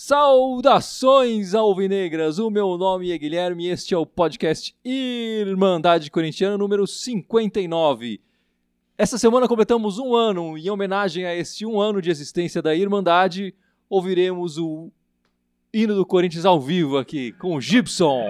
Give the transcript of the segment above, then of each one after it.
Saudações alvinegras! O meu nome é Guilherme e este é o podcast Irmandade Corintiana número 59. Essa semana completamos um ano e em homenagem a este um ano de existência da Irmandade, ouviremos o hino do Corinthians ao vivo aqui com o Gibson.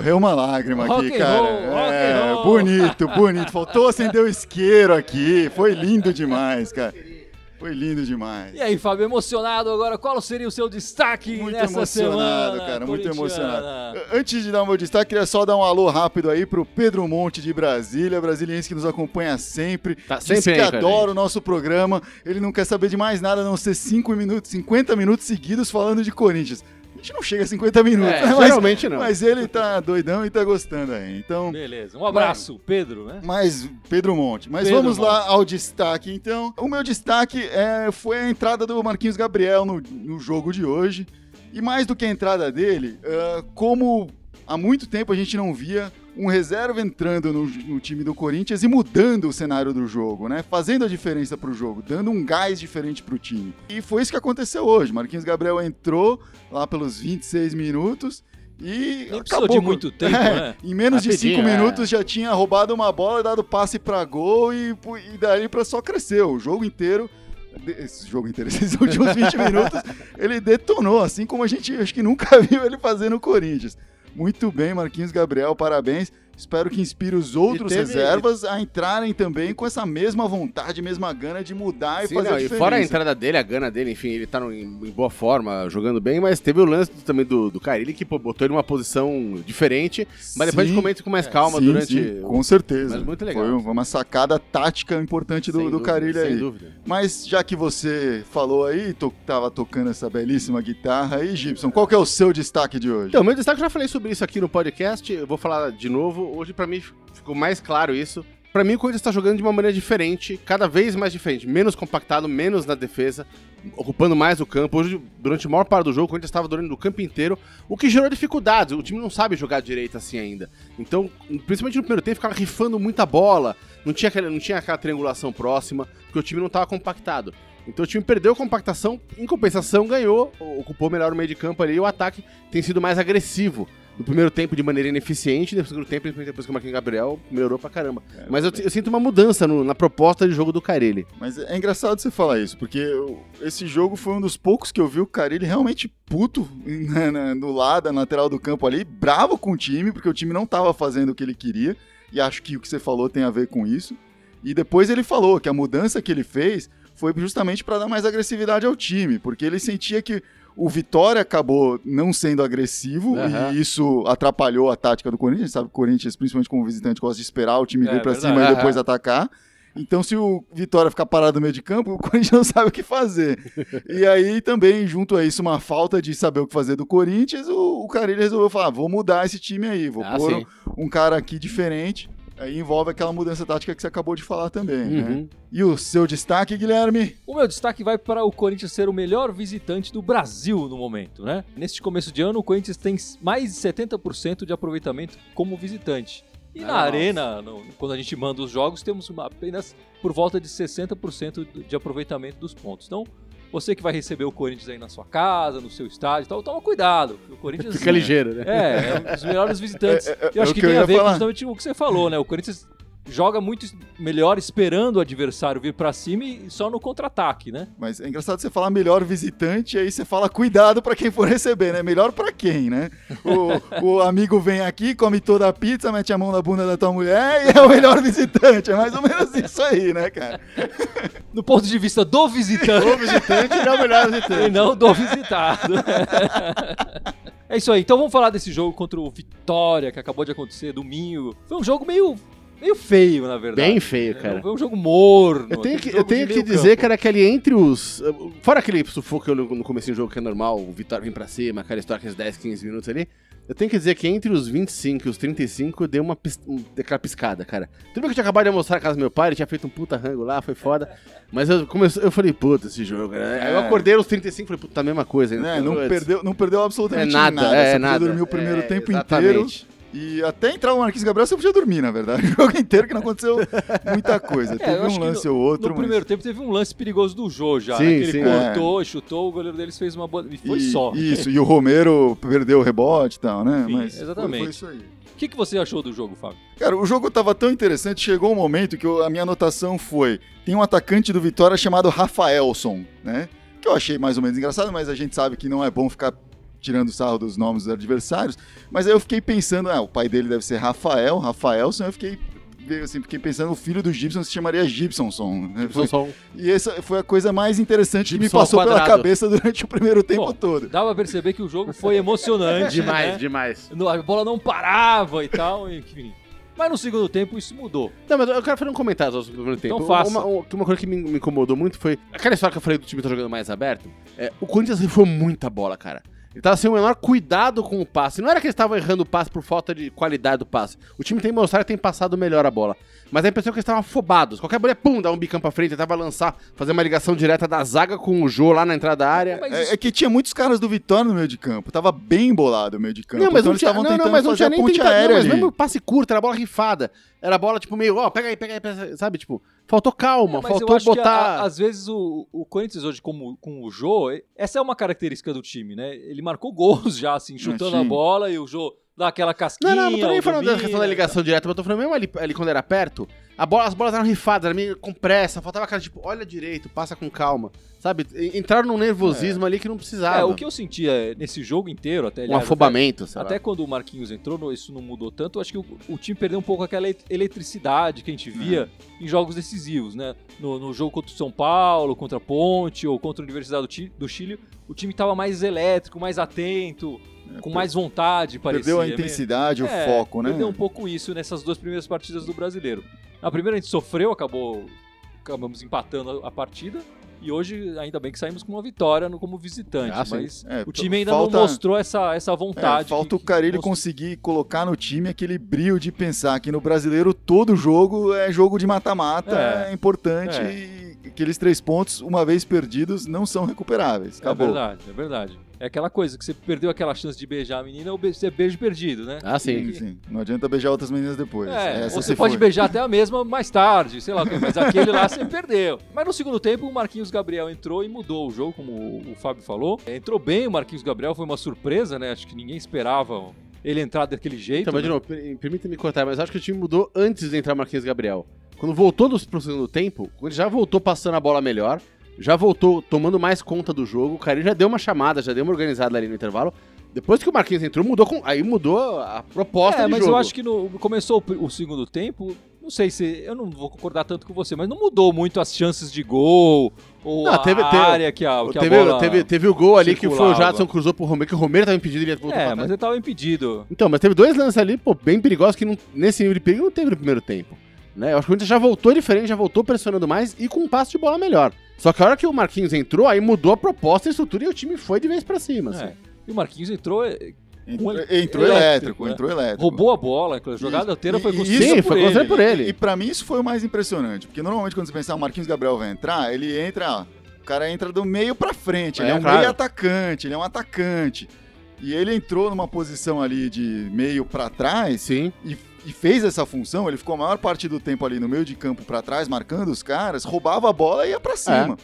Escorreu uma lágrima Rock aqui, cara. roll, rock é, bonito, bonito. Faltou acender o isqueiro aqui. Foi lindo demais, cara. Foi lindo demais. E aí, Fábio, emocionado agora? Qual seria o seu destaque Muito nessa emocionado, semana? cara, muito emocionado. Antes de dar o meu destaque, queria só dar um alô rápido aí pro Pedro Monte de Brasília, brasiliense que nos acompanha sempre. Tá Diz sempre que aí adora o nosso programa. Ele não quer saber de mais nada a não ser 5 minutos, 50 minutos seguidos falando de Corinthians. A gente não chega a 50 minutos, É, né? Mas- geralmente não. Mas ele tá doidão e tá gostando aí. Então, Beleza, um abraço, Pedro, né? mas Pedro Monte. Mas Pedro vamos lá Monte. ao destaque, então. O meu destaque é, foi a entrada do Marquinhos Gabriel no, no jogo de hoje. E mais do que a entrada dele, ah, como há muito tempo a gente não via um reserva entrando no, no time do Corinthians e mudando o cenário do jogo, né? Fazendo a diferença pro jogo, dando um gás diferente pro time. E foi isso que aconteceu hoje. Marquinhos Gabriel entrou lá pelos 26 minutos e Nem acabou de muito tempo, É, né? Em menos de Rapidinho, cinco é. minutos já tinha roubado uma bola, dado passe pra gol e, e dali pra só crescer. O jogo inteiro, de- esse jogo inteiro, esses últimos 20 minutos, ele detonou, assim como a gente acho que nunca viu ele fazer no Corinthians. Muito bem, Marquinhos Gabriel, parabéns. Espero que inspire os outros teve- reservas a entrarem também com essa mesma vontade, mesma gana de mudar e Sim, fazer não, a e diferença. fora a entrada dele, a gana dele, enfim, ele tá no- em, em boa forma, jogando bem, mas teve o lance do- também do, do Carilli que pô, botou ele numa posição diferente, mas depois a Sim. gente comenta com mais calma Sim, durante. sim, com certeza. Mas muito legal. Foi uma sacada tática importante do, Sem do dúvida, Carilli sem aí. dúvida. Mas já que você falou aí, to, tava tocando essa belíssima guitarra aí, Gibson, qual que é o seu destaque de hoje? Então, meu destaque, eu já falei sobre isso aqui no podcast, eu vou falar de novo. Hoje, pra mim, ficou mais claro isso. Pra mim, o Corinthians tá jogando de uma maneira diferente, cada vez mais diferente. Menos compactado, menos na defesa, ocupando mais o campo. Hoje, durante a maior parte do jogo, o Corinthians estava dominando o campo inteiro, o que gerou dificuldades. O time não sabe jogar direito assim ainda. Então, principalmente no primeiro tempo, ficava rifando muita bola, não tinha aquela, não tinha aquela triangulação próxima, porque o time não estava compactado. Então o time perdeu a compactação, em compensação ganhou, ocupou melhor o meio de campo ali e o ataque tem sido mais agressivo. No primeiro tempo de maneira ineficiente, no segundo tempo, principalmente depois que o Marquinhos Gabriel melhorou pra caramba. Mas eu, eu sinto uma mudança no- na proposta de jogo do Carelli. Mas é engraçado você falar isso, porque eu- esse jogo foi um dos poucos que eu vi o Carilli realmente puto né, na- no lado, na lateral do campo ali, bravo com o time, porque o time não tava fazendo o que ele queria, e acho que o que você falou tem a ver com isso. E depois ele falou que a mudança que ele fez foi justamente para dar mais agressividade ao time, porque ele sentia que o Vitória acabou não sendo agressivo Aham. e isso atrapalhou a tática do Corinthians. A gente sabe que o Corinthians, principalmente como visitante, gosta de esperar o time É, vir para cima e Aham. depois atacar. Então, se o Vitória ficar parado no meio de campo, o Corinthians não sabe o que fazer. e aí, também, junto a isso, uma falta de saber o que fazer do Corinthians, o, o Carilli resolveu falar: vou mudar esse time aí, vou Ah, pôr um, um cara aqui diferente. Aí envolve aquela mudança tática que você acabou de falar também. Né? Uhum. E o seu destaque, Guilherme? O meu destaque vai para o Corinthians ser o melhor visitante do Brasil no momento, né? Neste começo de ano, o Corinthians tem mais de 70% de aproveitamento como visitante. E na Nossa. arena, no- quando a gente manda os jogos, temos uma- apenas por volta de 60% de aproveitamento dos pontos. Então, Você que vai receber o Corinthians aí na sua casa, no seu estádio e tal, toma cuidado. O Corinthians Fica ligeiro, né? É, é um dos melhores visitantes. É, é, eu acho é que que tem a ver com justamente o que você falou, né? O Corinthians joga muito melhor esperando o adversário vir pra cima e só no contra-ataque, né? Mas é engraçado você falar melhor visitante, aí você fala cuidado pra quem for receber, né? Melhor pra quem, né? O, o amigo vem aqui, come toda a pizza, mete a mão na bunda da tua mulher e é o melhor visitante. É mais ou menos isso aí, né, cara? No ponto de vista do visitante. O visitante não é o melhor E visitante. não do visitado. é isso aí. Então vamos falar desse jogo contra o Vitória, que acabou de acontecer domingo. Foi um jogo meio, meio feio, na verdade. Bem feio, cara. Foi um jogo morno. Eu tenho que, eu tenho que dizer, campo. cara, que ali entre os. Fora aquele sufoco no, no começo do jogo que é normal, o Vitória vem pra cima, aquela história que uns 10, 15 minutos ali. Eu tenho que dizer que entre os 25 e os 35 deu uma pis, aquela piscada, cara. Tudo bem que eu tinha acabado de almoçar na casa do meu pai, ele tinha feito um puta rango lá, foi foda. Mas eu, comecei, eu falei, puta, esse jogo. Né? Aí eu É. acordei aos 35 e falei, puta, a mesma coisa. ainda. Né, Não, perdeu, não perdeu É absolutamente nada, nada. é, nada. dormir o primeiro É, tempo exatamente. inteiro. E até entrar o Marquinhos Gabriel, você podia dormir, na verdade. O jogo inteiro que não aconteceu muita coisa. É, Teve um lance no- ou outro, No mas... primeiro tempo teve um lance perigoso do Jô já, Sim, né? Que ele sim. cortou, chutou, o goleiro deles fez uma boa. E foi E- só. Isso, e o Romero perdeu o rebote e tal, né? Sim, Mas foi- exatamente. Foi, isso aí. O que, que você achou do jogo, Fábio? Cara, o jogo tava tão interessante, chegou um momento que eu- a minha anotação foi: tem um atacante do Vitória chamado Rafaelson, né? Que eu achei mais ou menos engraçado, mas a gente sabe que não é bom ficar tirando sarro dos nomes dos adversários. Mas aí eu fiquei pensando, ah, o pai dele deve ser Rafael, Rafaelson, eu fiquei. Assim, fiquei pensando, o filho do Gibson se chamaria Gibsonson. né? Um- E essa foi a coisa mais interessante que me Gibson passou pela cabeça durante o primeiro tempo Bom, todo. Dá pra perceber que o jogo foi emocionante. Demais, né? demais. A bola não parava e tal, enfim. Mas no segundo tempo isso mudou. Não, mas eu quero fazer um comentário sobre o primeiro tempo. Então faça. Uma, uma- coisa que me, me incomodou muito foi. Aquela história que eu falei do time tá jogando mais aberto. É, o Corinthians rifou muita bola, cara. Tava sem o menor cuidado com o passe. Não era que eles estavam errando o passe por falta de qualidade do passe. O time tem mostrado que tem passado melhor a bola. Mas a impressão é que eles estavam afobados. Qualquer bola, é, pum, dá um bicão pra frente, tentava lançar, fazer uma ligação direta da zaga com o Jô lá na entrada da área. É, é que tinha muitos caras do Vitória no meio de campo. Tava bem bolado o meio de campo. Não, mas então não eles tinha, estavam não, tentando não, mas não fazer tinha a nem tentado, aérea não, mas mesmo passe curto, era bola rifada. Era bola, tipo, meio, ó, pega aí, pega aí, pega aí, sabe? Tipo, faltou calma, É, mas eu faltou acho que, botar... a- às vezes o, o Corinthians hoje como, com o Jô, essa é uma característica do time, né? Ele marcou gols já, assim, chutando sim. a bola e o Jô dá aquela casquinha. Não, não, não tô nem falando da questão da ligação direta, mas eu tô falando mesmo ali, ali quando era perto, bola, as bolas eram rifadas, era meio com pressa, faltava cara, tipo, olha direito, passa com calma, sabe? Entraram num nervosismo ali que não precisava. É, o que eu sentia nesse jogo inteiro, até Um aliás, afobamento, Até, até quando o Marquinhos entrou, isso não mudou tanto. Acho que o, o time perdeu um pouco aquela ele- eletricidade que a gente via em jogos decisivos, né? No, no jogo contra o São Paulo, contra a Ponte ou contra a Universidade do, Chi- do Chile, o time tava mais elétrico, mais atento, com mais vontade, parecia. Perdeu a né? intensidade, o É, foco, né? Perdeu um pouco isso nessas duas primeiras partidas do brasileiro. Na primeira a gente sofreu, acabou. Acabamos empatando a, partida. E hoje, ainda bem que saímos com uma vitória no, como visitante. Ah, mas É, o time ainda falta- não mostrou essa, essa É, vontade. falta que- o mostrou. conseguir colocar no time aquele brilho de pensar que no brasileiro todo jogo é jogo de mata-mata, É. é, importante É. e aqueles três pontos, uma vez perdidos, não são recuperáveis. É Acabou. verdade, é verdade. É aquela coisa que você perdeu aquela chance de beijar a menina, ou você é beijo perdido, né? Ah, sim. Sim, sim. Não adianta beijar outras meninas depois. É, Essa ou se você pode foi. beijar até a mesma mais tarde, sei lá o mas aquele lá você perdeu. Mas no segundo tempo o Marquinhos Gabriel entrou e mudou o jogo, como o Fábio falou. É, Entrou bem o Marquinhos Gabriel, foi uma surpresa, né? Acho que ninguém esperava ele entrar daquele jeito. Então, mas de né? novo, per- permita-me cortar, mas acho que o time mudou antes de entrar Marquinhos Gabriel. Quando voltou do, pro segundo tempo, ele já voltou passando a bola melhor, já voltou tomando mais conta do jogo, o Carinho já deu uma chamada, já deu uma organizada ali no intervalo. Depois que o Marquinhos entrou, mudou com, aí mudou a proposta É, mas jogo. eu acho que no, começou o, segundo tempo, não sei se. Eu não vou concordar tanto com você, mas não mudou muito as chances de gol ou Não, a teve- área que a, que a teve, bola... teve, teve o gol ali que foi o. Jadson cruzou pro Romero, que o Romero tava impedido, ele voltou É, pra mas ele tava impedido. Então, mas teve dois lances ali, pô, bem perigosos que não- nesse nível de perigo não teve no primeiro tempo. Né? Eu acho que o Corinthians já voltou diferente, já voltou pressionando mais e com um passe de bola melhor. Só que a hora que o Marquinhos entrou, aí mudou a proposta, a estrutura e o time foi de vez pra cima. assim. É. E o Marquinhos entrou, eh, Entrou, entrou elétrico, elétrico, né? entrou elétrico. roubou a bola, a jogada inteira foi construída Sim, por foi ele. construída por ele. E, e pra mim isso foi o mais impressionante, porque normalmente quando você pensar o Marquinhos Gabriel vai entrar, ele entra, ó, o cara entra do meio pra frente, ele É, é um claro. meio atacante, ele é um atacante. E ele entrou numa posição ali de meio pra trás Sim. e, e fez essa função, ele ficou a maior parte do tempo ali no meio de campo pra trás, marcando os caras, roubava a bola e ia pra cima.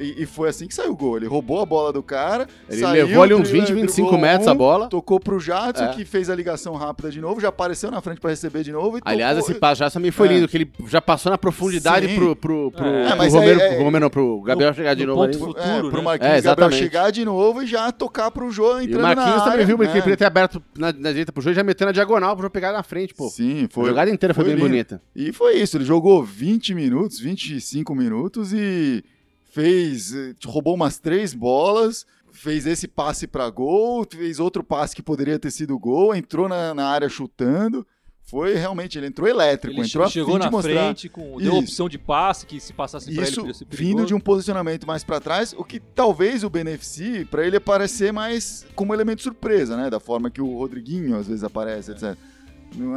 E, e foi assim que saiu o gol. Ele roubou a bola do cara. Ele saiu, levou ali uns driblou- 20, 25 driblou metros um, a bola. Tocou pro Jadson, É. que fez a ligação rápida de novo, já apareceu na frente pra receber de novo. E Aliás, tocou- esse passe já também foi É. lindo, que ele já passou na profundidade Sim. pro, pro, pro, É, pro mas Romero, aí- pro Romero, não, pro Gabriel chegar de no novo ponto ali. fu- é, futuro, pro né? Marquinhos É, Gabriel exatamente. chegar de novo e já tocar pro Jô E entrando o Marquinhos na área, também viu, porque né? ele poderia ter aberto na, na direita pro jogo e já meteu na diagonal pro jogo pegar na frente, pô. Sim, a foi. jogada inteira foi, foi bem lindo. bonita. E foi isso, ele jogou 20 minutos, 25 minutos e fez, eh, roubou umas três bolas, fez esse passe pra gol, fez outro passe que poderia ter sido gol, entrou na, na área chutando. Foi realmente, ele entrou elétrico, Ele entrou chegou na de mostrar. frente, com, deu Isso. opção de passe, que se passasse pra ele Isso podia ser vindo de um posicionamento mais pra trás, o que talvez o beneficie pra ele aparecer mais como elemento surpresa, né? Da forma que o Rodriguinho às vezes aparece, etc.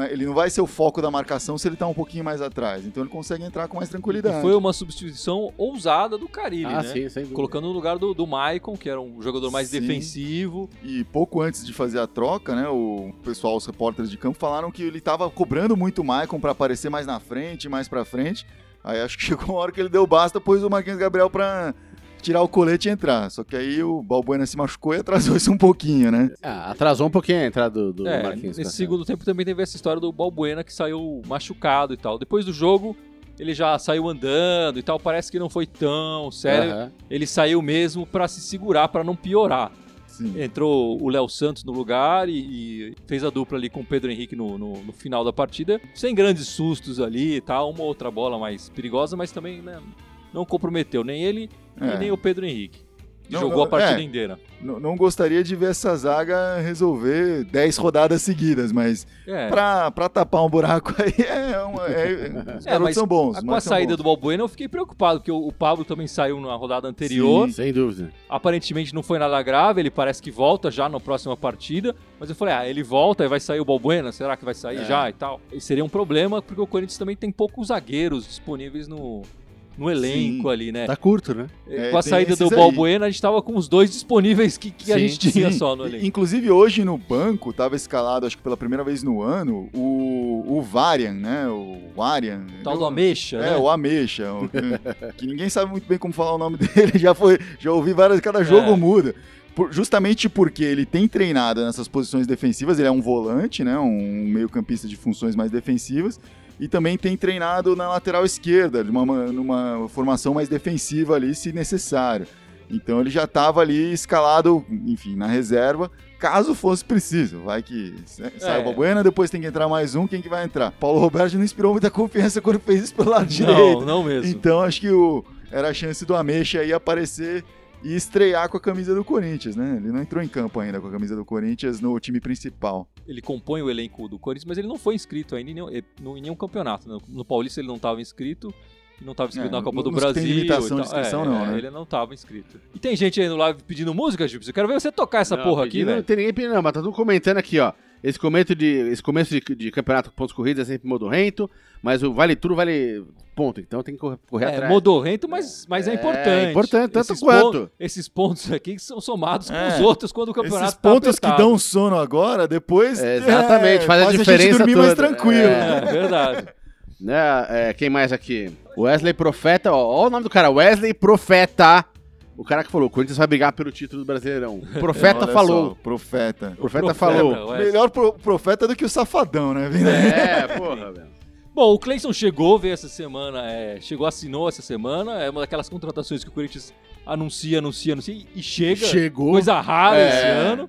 É- ele não vai ser o foco da marcação se ele tá um pouquinho mais atrás. Então ele consegue entrar com mais tranquilidade. E foi uma substituição ousada do Carilli, Ah, né? sim, sem dúvida. Colocando no lugar do, do Maicon, que era um jogador mais Sim. defensivo. E pouco antes de fazer a troca, né, o pessoal, os repórteres de campo falaram que ele tava cobrando muito o Maicon pra aparecer mais na frente, mais pra frente. Aí acho que chegou uma hora que ele deu basta, pôs o Marquinhos Gabriel pra tirar o colete e entrar. Só que aí o Balbuena se machucou e atrasou isso um pouquinho, né? Ah, atrasou um pouquinho a entrada do, do É, Marquinhos. nesse segundo tempo também teve essa história do Balbuena que saiu machucado e tal. Depois do jogo, ele já saiu andando e tal. Parece que não foi tão sério. Aham. Ele saiu mesmo pra se segurar, pra não piorar. Sim. Entrou o Léo Santos no lugar e, e fez a dupla ali com o Pedro Henrique no, no- no final da partida, sem grandes sustos ali e tal, uma outra bola mais perigosa, mas também né, não comprometeu nem ele É. e nem o Pedro Henrique. que Não, jogou não, a partida é. inteira. N- não gostaria de ver essa zaga resolver 10 rodadas seguidas, mas É, pra, pra tapar um buraco aí é. Uma, é os É, garotos mas são bons. com a saída bons. do Balbuena eu fiquei preocupado, porque o, o Pablo também saiu na rodada anterior. Sim. Sem dúvida. Aparentemente não foi nada grave, ele parece que volta já na próxima partida. Mas eu falei, ah, ele volta e vai sair o Balbuena, será que vai sair É. já e tal? E seria um problema, porque o Corinthians também tem poucos zagueiros disponíveis no, no elenco Sim. ali, né? Tá curto, né? É, com a saída do aí. Balbuena, a gente tava com os dois disponíveis que, que a Sim, gente tinha sim. só no elenco. Inclusive, hoje no banco, estava escalado, acho que pela primeira vez no ano, o, o Varian, né? O Varian. Tal Ele- do Ameixa, É, né? o Ameixa. o- que ninguém sabe muito bem como falar o nome dele. Já foi, já ouvi várias, cada jogo É. muda. Por- justamente porque ele tem treinado nessas posições defensivas, ele é um volante, né? Um meio-campista de funções mais defensivas. E também tem treinado na lateral esquerda, numa, numa formação mais defensiva ali, se necessário. Então ele já estava ali escalado, enfim, na reserva, caso fosse preciso. Vai que sa- sai É. o Balbuena, depois tem que entrar mais um, quem que vai entrar? Paulo Roberto não inspirou muita confiança quando fez isso pelo lado direito. Não, não mesmo. Então acho que o, era a chance do Ameixa aí aparecer e estrear com a camisa do Corinthians, né? Ele não entrou em campo ainda com a camisa do Corinthians no time principal. Ele compõe o elenco do Corinthians, mas ele não foi inscrito ainda em nenhum, eh, no- em nenhum campeonato. né? No Paulista ele não estava inscrito. Não estava inscrito É, na Copa do Brasil. tem limitação de inscrição, É, não, é, né? Ele não estava inscrito. E tem gente aí no live pedindo música, Gilson. Eu quero ver você tocar essa Não, porra aqui, pedindo, Não tem ninguém pedindo, não, mas tá tudo comentando aqui, ó. Esse começo de, esse começo de, de campeonato com pontos corridos é sempre modorrento, mas o vale tudo vale ponto, então tem que correr, correr É atrás. modorrento, mas, mas é, É, importante. importante, tanto esses quanto. pon- esses pontos aqui são somados com É. os outros quando o campeonato Esses tá pontos que apertado. dão sono agora, depois É, exatamente, faz a gente diferença dormir mais toda. tranquilo. É, verdade. Né, é, quem mais aqui? Wesley Profeta, ó, ó o nome do cara, Wesley Profeta. O cara que falou, o Corinthians vai brigar pelo título do Brasileirão. O Profeta falou. só, profeta. O Profeta, Profeta, falou. Wesley. Melhor pro- profeta do que o safadão, né? É, porra, velho. Bom, o Cleison chegou, veio essa semana, é, chegou, assinou essa semana. É uma daquelas contratações que o Corinthians anuncia, anuncia, anuncia e chega. Chegou. Coisa rara É. esse ano.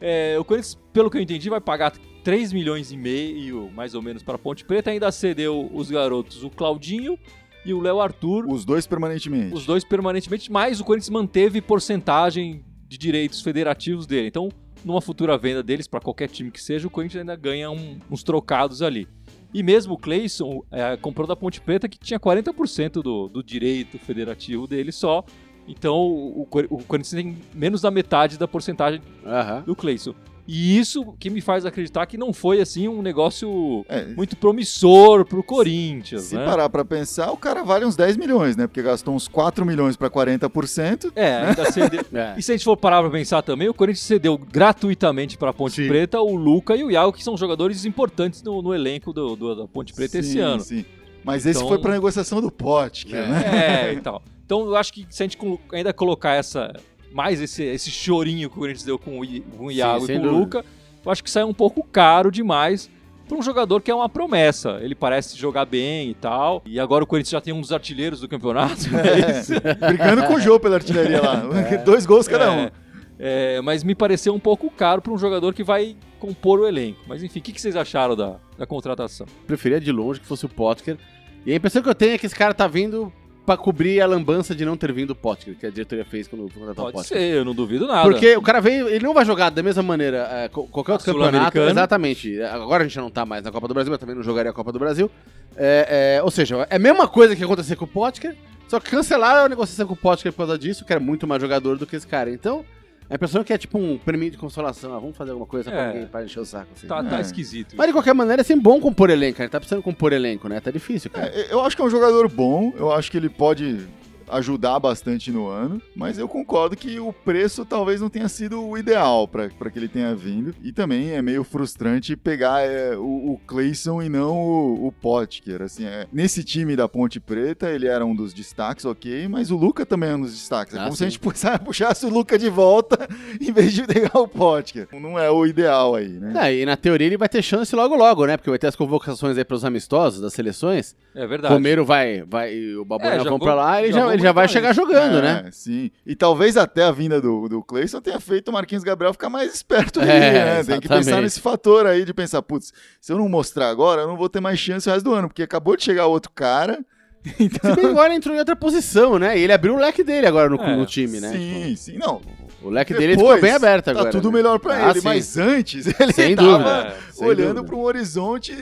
É, o Corinthians, pelo que eu entendi, vai pagar 3 milhões e meio, mais ou menos, para Ponte Preta. Ainda cedeu os garotos, o Claudinho e o Léo Arthur, Os dois permanentemente. os dois permanentemente, mas o Corinthians manteve porcentagem de direitos federativos dele. Então, numa futura venda deles, para qualquer time que seja, o Corinthians ainda ganha um- uns trocados ali. E mesmo o Cleison é, comprou da Ponte Preta, que tinha 40% do, do direito federativo dele só. Então o, o o Corinthians tem menos da metade da porcentagem Aham. do Cleison. E isso que me faz acreditar que não foi assim um negócio É, muito promissor pro Corinthians, se né? parar pra pensar, o cara vale uns 10 milhões, né? Porque gastou uns 4 milhões pra 40%. É, ainda cedeu. É. E se a gente for parar pra pensar também, o Corinthians cedeu gratuitamente pra Ponte Sim. Preta o Luca e o Iago, que são jogadores importantes no, no elenco do, do- da Ponte Preta esse Sim, ano. sim. Mas esse Então- foi pra negociação do pote, que, É. né? É, e tal. Então eu acho que se a gente ainda colocar essa mais esse, esse chorinho que o Corinthians deu com o, I- com o Iago sem e com o. Luca, eu acho que sai um pouco caro demais para um jogador que é uma promessa. Ele parece jogar bem e tal. E agora o Corinthians já tem um dos artilheiros do campeonato. mas- Brigando com o Jô pela artilharia lá. Dois gols cada um. É, é, mas me pareceu um pouco caro para um jogador que vai compor o elenco. Mas enfim, o que, que vocês acharam da, da contratação? Preferia de longe que fosse o Potker. E a impressão que eu tenho é que esse cara tá vindo pra cobrir a lambança de não ter vindo o Potker, que a diretoria fez quando contratou o Pode Potker. ser, eu não duvido nada. Porque o cara veio, ele não vai jogar da mesma maneira é, qualquer outro campeonato. Exatamente. Agora a gente não tá mais na Copa do Brasil, mas também não jogaria a Copa do Brasil. É, é, ou seja, é a mesma coisa que acontecer com o Potker, só que cancelaram a negociação com o Potker por causa disso, que era muito mais jogador do que esse cara. Então, a impressão é que é tipo um prêmio de consolação. Ah, vamos fazer alguma coisa pra, É. alguém, pra encher o saco. Assim. Tá, tá É. esquisito. Mas de qualquer maneira é sempre bom compor elenco, cara. Tá precisando compor elenco, né? Tá difícil, cara. É, eu acho que é um jogador bom, eu acho que ele pode ajudar bastante no ano, mas eu concordo que o preço talvez não tenha sido o ideal para que ele tenha vindo. E também é meio frustrante pegar é, o, o Clayson e não o, o Potker. Assim, é, nesse time da Ponte Preta, ele era um dos destaques, ok, mas o Luca também é um dos destaques. É Ah, como se sim. a gente puxa- puxasse o Luca de volta em vez de pegar o Potker. Não é o ideal aí, né? É, e na teoria ele vai ter chance logo logo, né? Porque vai ter as convocações aí pros amistosos das seleções. É O verdade. Romero vai, vai e o Babuena É, vão vou- pra lá, ele já já, ele já vai chegar jogando, É, né? Sim. E talvez até a vinda do, do Cleison tenha feito o Marquinhos Gabriel ficar mais esperto ali, É, né? Tem que pensar nesse fator aí de pensar, putz, se eu não mostrar agora, eu não vou ter mais chance o resto do ano, porque acabou de chegar outro cara. Se bem agora entrou em outra posição, né? E ele abriu o leque dele agora no, É, no time, né? sim, sim. Não, O leque dele depois, ficou bem aberto tá agora. tudo né? melhor pra Ah, ele, sim. mas antes ele Sem tava dúvida. É, sem olhando para um horizonte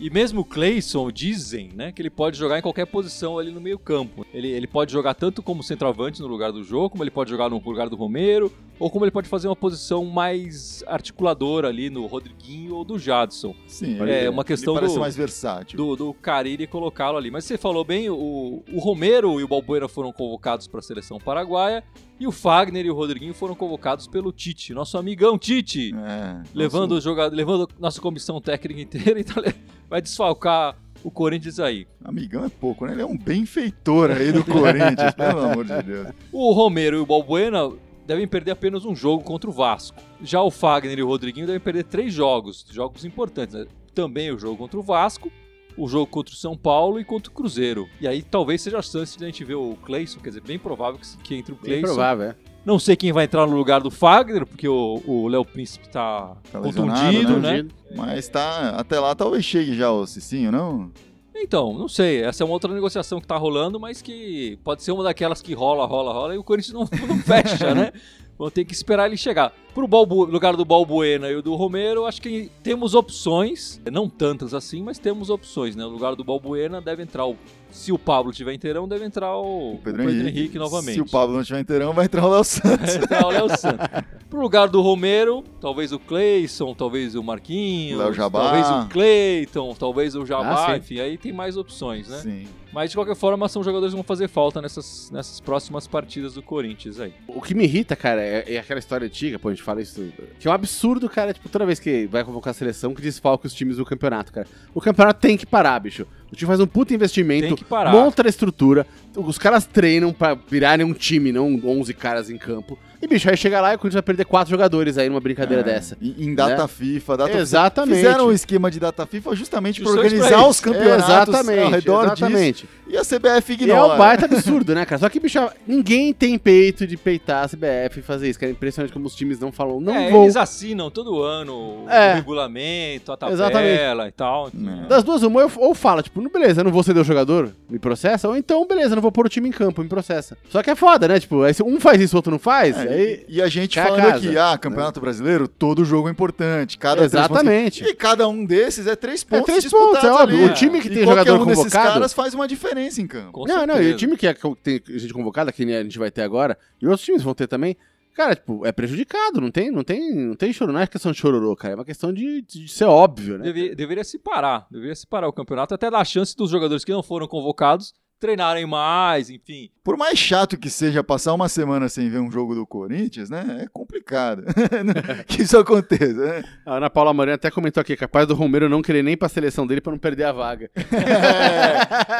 E mesmo o Clayson, dizem, né, que ele pode jogar em qualquer posição ali no meio campo. Ele, ele pode jogar tanto como centroavante no lugar do jogo, como ele pode jogar no lugar do Romero, ou como ele pode fazer uma posição mais articuladora ali no Rodriguinho ou do Jadson. Sim, É, ele- uma questão ele parece do- mais versátil. Do, do Carille colocá-lo ali. Mas você falou bem, o, o Romero e o Balbuena foram convocados para a seleção paraguaia, e o Fagner e o Rodriguinho foram convocados pelo Tite, nosso amigão Tite. É, levando, nosso- o jogador, levando nossa comissão técnica inteira, então ele vai desfalcar o Corinthians aí. Amigão é pouco, né? Ele é um benfeitor aí do Corinthians, pelo amor de Deus. O Romero e o Balbuena devem perder apenas um jogo contra o Vasco. Já o Fagner e o Rodriguinho devem perder três jogos, jogos importantes. né? Também o jogo contra o Vasco, o jogo contra o São Paulo e contra o Cruzeiro. E aí talvez seja a chance de a gente ver o Cleison, quer dizer, bem provável que, que entre o Bem Cleison. provável, é. Não sei quem vai entrar no lugar do Fagner, porque o Léo Príncipe tá, Tá contundido, né? né? Mas tá, até lá talvez chegue já o Cicinho, não? Então, não sei. Essa é uma outra negociação que tá rolando, mas que pode ser uma daquelas que rola, rola, rola e o Corinthians não, não fecha, né? Vão ter que esperar ele chegar. Pro Balbu, lugar do Balbuena e o do Romero, acho que temos opções. Não tantas assim, mas temos opções, né? No lugar do Balbuena deve entrar o. Se o Pablo tiver inteirão, deve entrar o, O Pedro, Henrique. novamente. Se o Pablo não tiver inteirão, vai entrar o Léo Santos. Vai entrar o Léo Santos. Pro lugar do Romero, talvez o Cleison, talvez o Marquinhos, Léo Jabá. talvez o Cleiton, talvez o Jabá, Ah, enfim, aí tem mais opções, né? Sim. Mas de qualquer forma, são jogadores que vão fazer falta nessas, nessas próximas partidas do Corinthians aí. O que me irrita, cara, é, é aquela história antiga, pô, a gente fala isso, que é um absurdo, cara, tipo, toda vez que vai convocar a seleção, que desfalca os times do campeonato, cara. O campeonato tem que parar, bicho. O time faz um puta investimento, monta a estrutura, os caras treinam pra virarem um time, não 11 caras em campo. E, bicho, aí chega lá e o Corinthians vai perder quatro jogadores aí numa brincadeira É, dessa. Em, em data Né? FIFA, data Exatamente. Fizeram um esquema de data FIFA justamente para organizar os campeonatos exatamente, ao redor exatamente. disso. E a CBF E é ignora. um baita absurdo, né, cara? Só que, bicho, ninguém tem peito de peitar a CBF e fazer isso, cara. É impressionante como os times não falam, não é, vou. eles assinam todo ano É. o regulamento, a tabela Exatamente. e tal. É. Das duas, uma, ou- ou fala, tipo, "Não, beleza, eu não vou ceder o jogador, me processa, ou então, beleza, eu não vou pôr o time em campo, me processa. Só que é foda, né? Tipo, um faz isso, o outro não faz, É. e, e a gente a falando casa, aqui, ah, Campeonato Brasileiro, todo jogo é importante. Cada três Exatamente. E cada um desses é três pontos três disputados pontos, é óbvio. ali. O time que E tem jogador um desses convocado- caras faz uma diferença em campo. Com não, não, e certeza. o time que, é, que tem gente convocada, que a gente vai ter agora, e outros times vão ter também, cara, tipo, é prejudicado, não tem, não tem, não tem choro, não é questão de chororô, cara, é uma questão de, de ser óbvio, né? Deve- deveria se parar, deveria se parar o campeonato, até dar chance dos jogadores que não foram convocados treinarem mais, enfim. Por mais chato que seja passar uma semana sem ver um jogo do Corinthians, né? É complicado que isso aconteça. Né? A Ana Paula Moreira até comentou aqui, capaz do Romero não querer nem pra seleção dele pra não perder a vaga.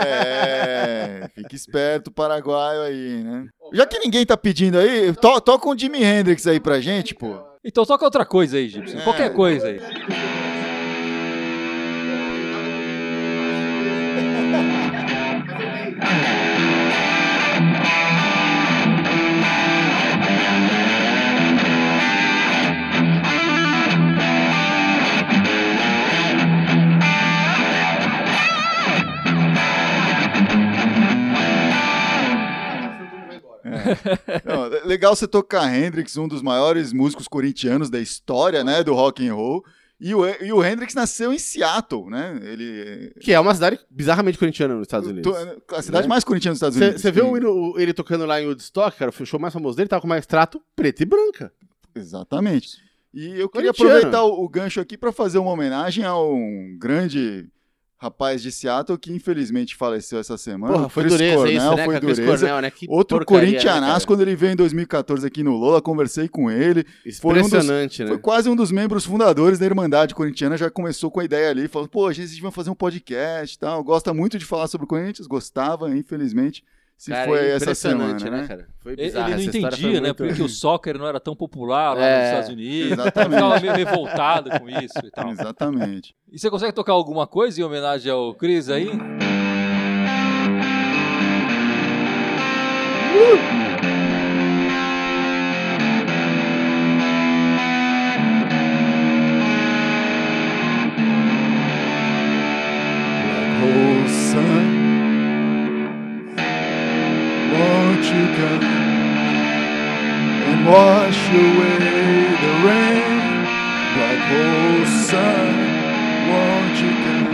É, é, fique esperto, paraguaio aí, né? Já que ninguém tá pedindo aí, to, toca um Jimi Hendrix aí pra gente, pô. Então toca outra coisa aí, Gibson. É. Qualquer coisa aí. Não, legal você tocar Hendrix, um dos maiores músicos corintianos da história, né, do rock and roll. E o, e o Hendrix nasceu em Seattle, né? Ele Que é uma cidade bizarramente corintiana nos Estados Unidos. to- a cidade mais corintiana dos Estados Unidos. Você viu o- ele tocando lá em Woodstock, cara? O show mais famoso dele tava com uma extrato preta e branca. Exatamente. E eu queria aproveitar o, o gancho aqui para fazer uma homenagem a um grande rapaz de Seattle que infelizmente faleceu essa semana. Porra, foi Chris dureza Cornell, isso, né? Foi dureza. Cornell, né? Que Outro né, corintianaço, cara? quando ele veio em 2014 aqui no Lola, conversei com ele. foi um dos- Impressionante, Foi né? quase um dos membros fundadores da Irmandade Corintiana, já começou com a ideia ali, falou, pô, a gente devia fazer um podcast e tal. Gosta muito de falar sobre o Corinthians, gostava, infelizmente, se Cara, foi essa impressionante, semana, né, né? cara? Foi Ele, bizarro. ele não essa entendia, né? muito- Porque o soccer não era tão popular lá É, nos Estados Unidos. exatamente. Ficava meio revoltado com isso e tal. Exatamente. E você consegue tocar alguma coisa em homenagem ao Chris aí? Oh, sun, the rain? Sun, won't you come,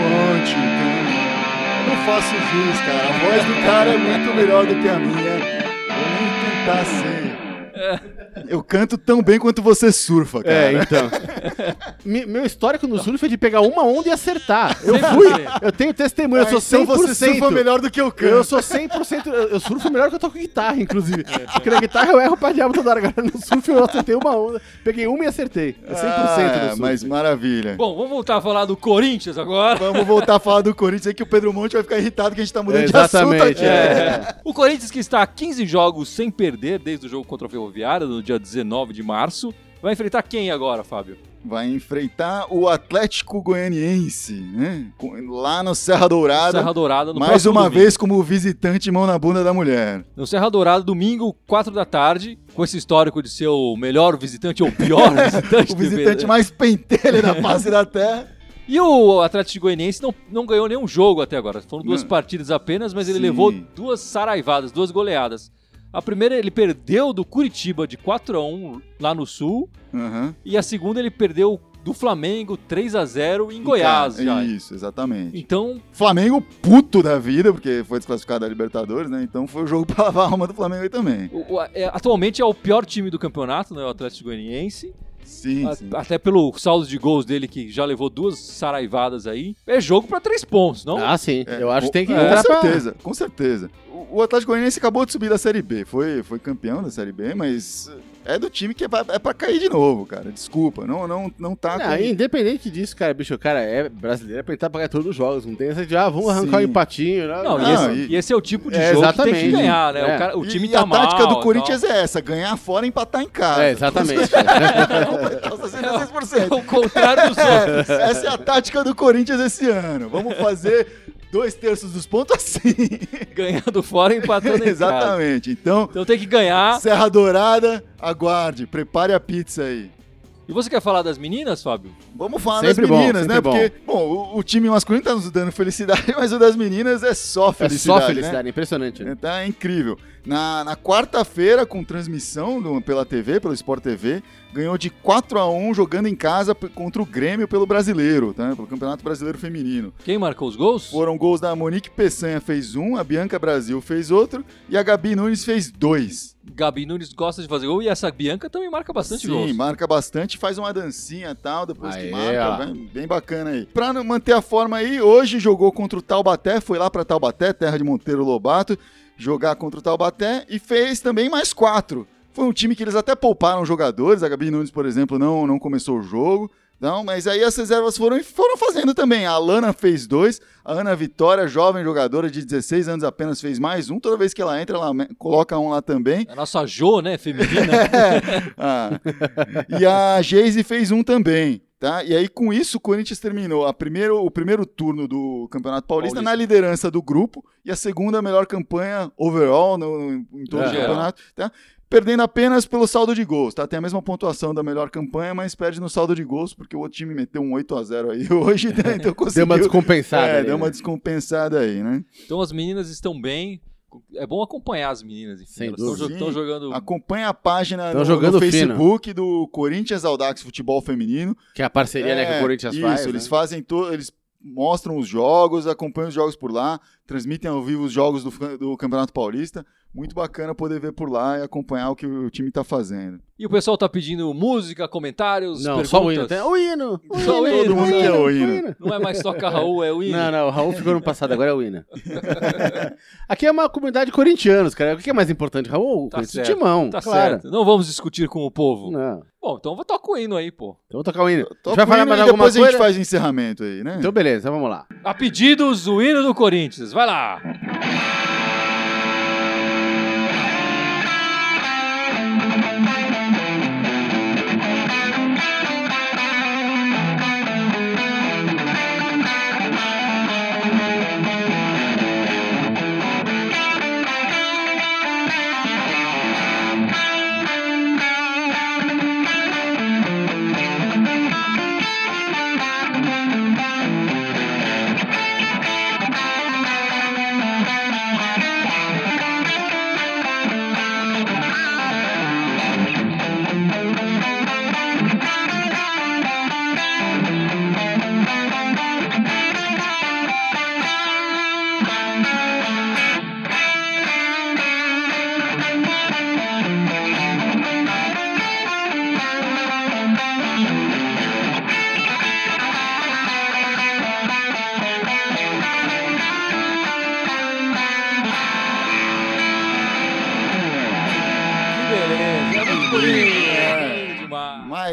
won't you come? Não faço jus, cara. A voz do cara é muito melhor do que a minha. Vou tentar ser. Eu canto tão bem quanto você surfa, cara. É, então. Me- Meu histórico no surf é de pegar uma onda e acertar. Eu fui, eu tenho testemunho, eu Ah, sou 100%. então você surfa melhor do que eu canto. Eu sou 100%, eu eu surfo melhor que eu toco guitarra, inclusive. Porque na guitarra eu erro pra diabo toda hora. Agora no surf eu acertei uma onda, peguei uma e acertei. É 100% Ah, do surf. Mas maravilha. Bom, vamos voltar a falar do Corinthians agora. Vamos voltar a falar do Corinthians aí que o Pedro Monte vai ficar irritado que a gente tá mudando Exatamente, de assunto aqui. é. O Corinthians, que está a 15 jogos sem perder desde o jogo contra o Ferroviário, no dia 19 de março, vai enfrentar quem agora, Fábio? Vai enfrentar o Atlético Goianiense, né? Lá no Serra Dourada. Serra Dourada no mais uma domingo. vez como visitante mão na bunda da mulher. No Serra Dourada, domingo, 4 da tarde, com esse histórico de ser o melhor visitante ou o pior visitante. O do- visitante mais pentelho da face da terra. E o Atlético Goianiense não, não ganhou nenhum jogo até agora. Foram duas Não. partidas apenas, mas ele Sim. levou duas saraivadas, duas goleadas. A primeira ele perdeu do Curitiba de 4 a 1 lá no Sul, Aham. e a segunda ele perdeu do Flamengo 3 a 0 em Goiás já. Isso, exatamente. Então, Flamengo puto da vida, porque foi desclassificado da Libertadores, né? Então foi o jogo pra lavar a alma do Flamengo aí também. o- o- é, atualmente é o pior time do campeonato, né, o Atlético Goianiense. Sim, A- sim. Até pelo saldo de gols dele, que já levou duas saraivadas aí. É jogo pra três pontos, não? Ah, sim. É, eu acho que tem que com entrar pra- certeza, com certeza. O, o Atlético Goianiense acabou de subir da Série B, foi, foi campeão da Série B, mas é do time que é pra, é pra cair de novo, cara. Desculpa, não, não, não tá Não, independente disso, cara, bicho, o cara é brasileiro, é pra tentar pagar todos os jogos. Não tem essa de, ah, vamos arrancar Sim. um empatinho. Não, Não, não. e, esse, e- esse é o tipo de É, jogo que tem que ganhar, né? É. O, cara- o time e tá a tática mal do e Corinthians é essa, ganhar fora e empatar em casa. É, exatamente. Completar os 66%. tal. O contrário dos outros. É, essa é a tática do Corinthians esse ano. Vamos fazer dois terços dos pontos assim. Ganhando fora e empatando em casa. Exatamente. Então, Então tem que ganhar. Serra Dourada, aguarde, prepare a pizza aí. E você quer falar das meninas, Fábio? Vamos falar Sempre das bom, meninas, né? sempre Porque, bom, o, o time masculino tá nos dando felicidade, mas o das meninas é só É felicidade. só né? felicidade, impressionante. né? Tá incrível. Na, na quarta-feira, com transmissão do- pela TV, pelo Sport TV, ganhou de 4 a 1 jogando em casa contra o Grêmio pelo Brasileiro, tá? Pelo Campeonato Brasileiro Feminino. Quem marcou os gols? Foram gols da Monique Peçanha fez um, a Bianca Brasil fez outro e a Gabi Nunes fez dois. Gabi Nunes gosta de fazer gol e essa Bianca também marca bastante Sim, gols. marca bastante, faz uma dancinha e tal, depois Aê, que marca, bem, bem bacana aí. Pra manter a forma aí, hoje jogou contra o Taubaté, foi lá pra Taubaté, terra de Monteiro Lobato, jogar contra o Taubaté e fez também mais quatro. Foi um time que eles até pouparam jogadores. A Gabi Nunes, por exemplo, não, não começou o jogo. Não, mas aí as reservas foram, foram fazendo também. A Alana fez dois, a Ana Vitória, jovem jogadora de 16 anos apenas, fez mais um. Toda vez que ela entra, ela coloca um lá também. A nossa Jo, né, feminina. Ah, e a Geise fez um também. Tá? E aí, com isso, o Corinthians terminou a primeiro, o primeiro turno do Campeonato Paulista, Paulista. na liderança do grupo e a segunda melhor campanha overall no, no- em todo É. o campeonato. Tá? Perdendo apenas pelo saldo de gols. Tá? Tem a mesma pontuação da melhor campanha, mas perde no saldo de gols, porque o outro time meteu um 8 a 0 aí hoje, né? então conseguiu. Deu uma descompensada. É, ali, deu né? uma descompensada aí, né? Então as meninas estão bem. É bom acompanhar as meninas, enfim. Sem Elas estão jogando. Acompanha a página no, jogando no fino. Facebook do Corinthians Audax Futebol Feminino. Que é a parceria né, que o Corinthians isso, faz. eles né? fazem to- eles mostram os jogos, acompanham os jogos por lá, transmitem ao vivo os jogos do, do Campeonato Paulista. Muito bacana poder ver por lá e acompanhar o que o time tá fazendo. E o pessoal tá pedindo música, comentários, Não, perguntas. só o hino. Tem- O hino! O Só o hino, hino, o todo mundo quer o hino. Não é mais toca Raul, é o hino. Não, não, o Raul ficou no passado, agora é o Ina. Aqui é uma comunidade de corintianos, cara. O que é mais importante, Raul? Tá certo, Timão, Tá claro. certo. Não vamos discutir com o povo. Não. Bom, então vou tocar o hino aí, pô. Então vou tocar o hino. Toca vai falar hino mais alguma depois a coisa? gente faz o encerramento aí, né? Então beleza, vamos lá. A pedidos, o hino do Corinthians. Vai lá. Que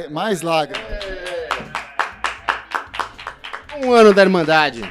Mais, mais lágrimas. Um ano da Irmandade.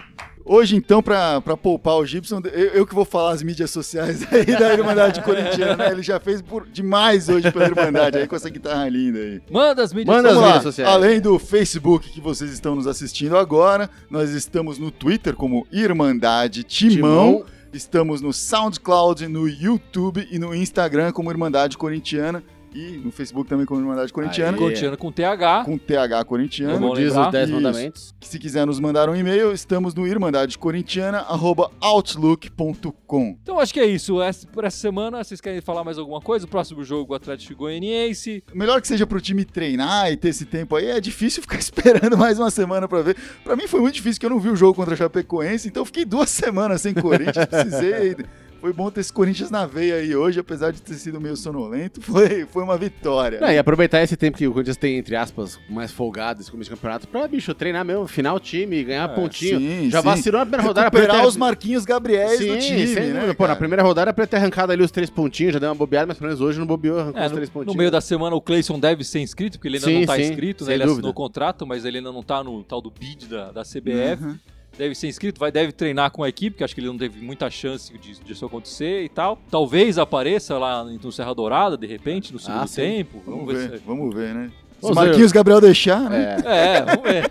Hoje, então, pra, pra poupar o Gibson, eu, eu que vou falar as mídias sociais aí da Irmandade Corintiana, né? Ele já fez por, demais hoje pela Irmandade aí com essa guitarra linda aí. Manda as mídias Manda as mídias sociais. Além do Facebook que vocês estão nos assistindo agora, nós estamos no Twitter como Irmandade Timão. Timão. Estamos no SoundCloud, no YouTube e no Instagram como Irmandade Corintiana. E no Facebook também como Irmandade Corintiana. Aê. Corintiano com TH. Com TH Corintiano. Bom Como diz os 10 Isso. mandamentos. Se quiser nos mandar um e-mail, estamos no irmandadecorintiana.outlook.com. Então acho que é isso. Essa- Por essa semana, vocês querem falar mais alguma coisa? O próximo jogo, o Atlético Goianiense. Melhor que seja pro time treinar e ter esse tempo aí, é difícil ficar esperando mais uma semana pra ver. Pra mim foi muito difícil, que eu não vi o jogo contra a Chapecoense, então eu fiquei duas semanas sem Corinthians, precisei. Foi bom ter esse Corinthians na veia aí hoje, apesar de ter sido meio sonolento, foi, foi uma vitória. Não, e aproveitar esse tempo que o Corinthians tem, entre aspas, mais folgado esse começo de campeonato, pra, bicho, treinar mesmo, final time, ganhar É, pontinho. sim, Já sim. vacilou na primeira rodada. Recuperar ter- os Marquinhos Sim, do time, sem né? Pô, na primeira rodada pra ter arrancado ali os três pontinhos, já deu uma bobeada, mas pelo menos hoje não bobeou, arrancou É, os no, três no pontinhos. meio da semana o Cleison deve ser inscrito, porque ele ainda Sim, não tá sim, inscrito, né? Ele dúvida. assinou o contrato, mas ele ainda não tá no tal do bid da, da CBF. Uhum. Deve ser inscrito, vai, deve treinar com a equipe, que acho que ele não teve muita chance de, disso acontecer e tal. Talvez apareça lá no Serra Dourada, de repente, no segundo Ah, tempo. Vamos, ver, se- vamos ver, né? Se Vamos Marquinhos Gabriel deixar, né? É. É, vamos ver.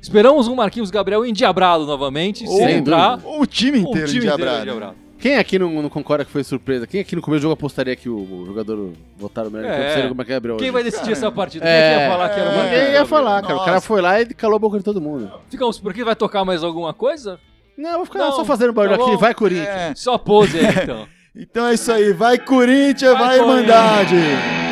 Esperamos um Marquinhos Gabriel endiabrado novamente. Se Ou- ele entrar, Ou o time o inteiro time endiabrado. inteiro endiabrado. Quem aqui não, não concorda que foi surpresa? Quem aqui no começo do jogo apostaria que o, o jogador votaram melhor É. campo seria como é que Gabriel Quem hoje? vai decidir Cara, essa partida? é, Quem é que ia falar que era o é, Marquinhos Ninguém ia falar, cara. O cara Nossa. foi lá e calou a boca de todo mundo. Ficamos, porque vai tocar mais alguma coisa? Não, eu vou ficar Não, só fazendo barulho tá aqui. Vai, Corinthians. É. Só pose aí, então. Então é isso aí. Vai, Corinthians, Vai, vai, Irmandade!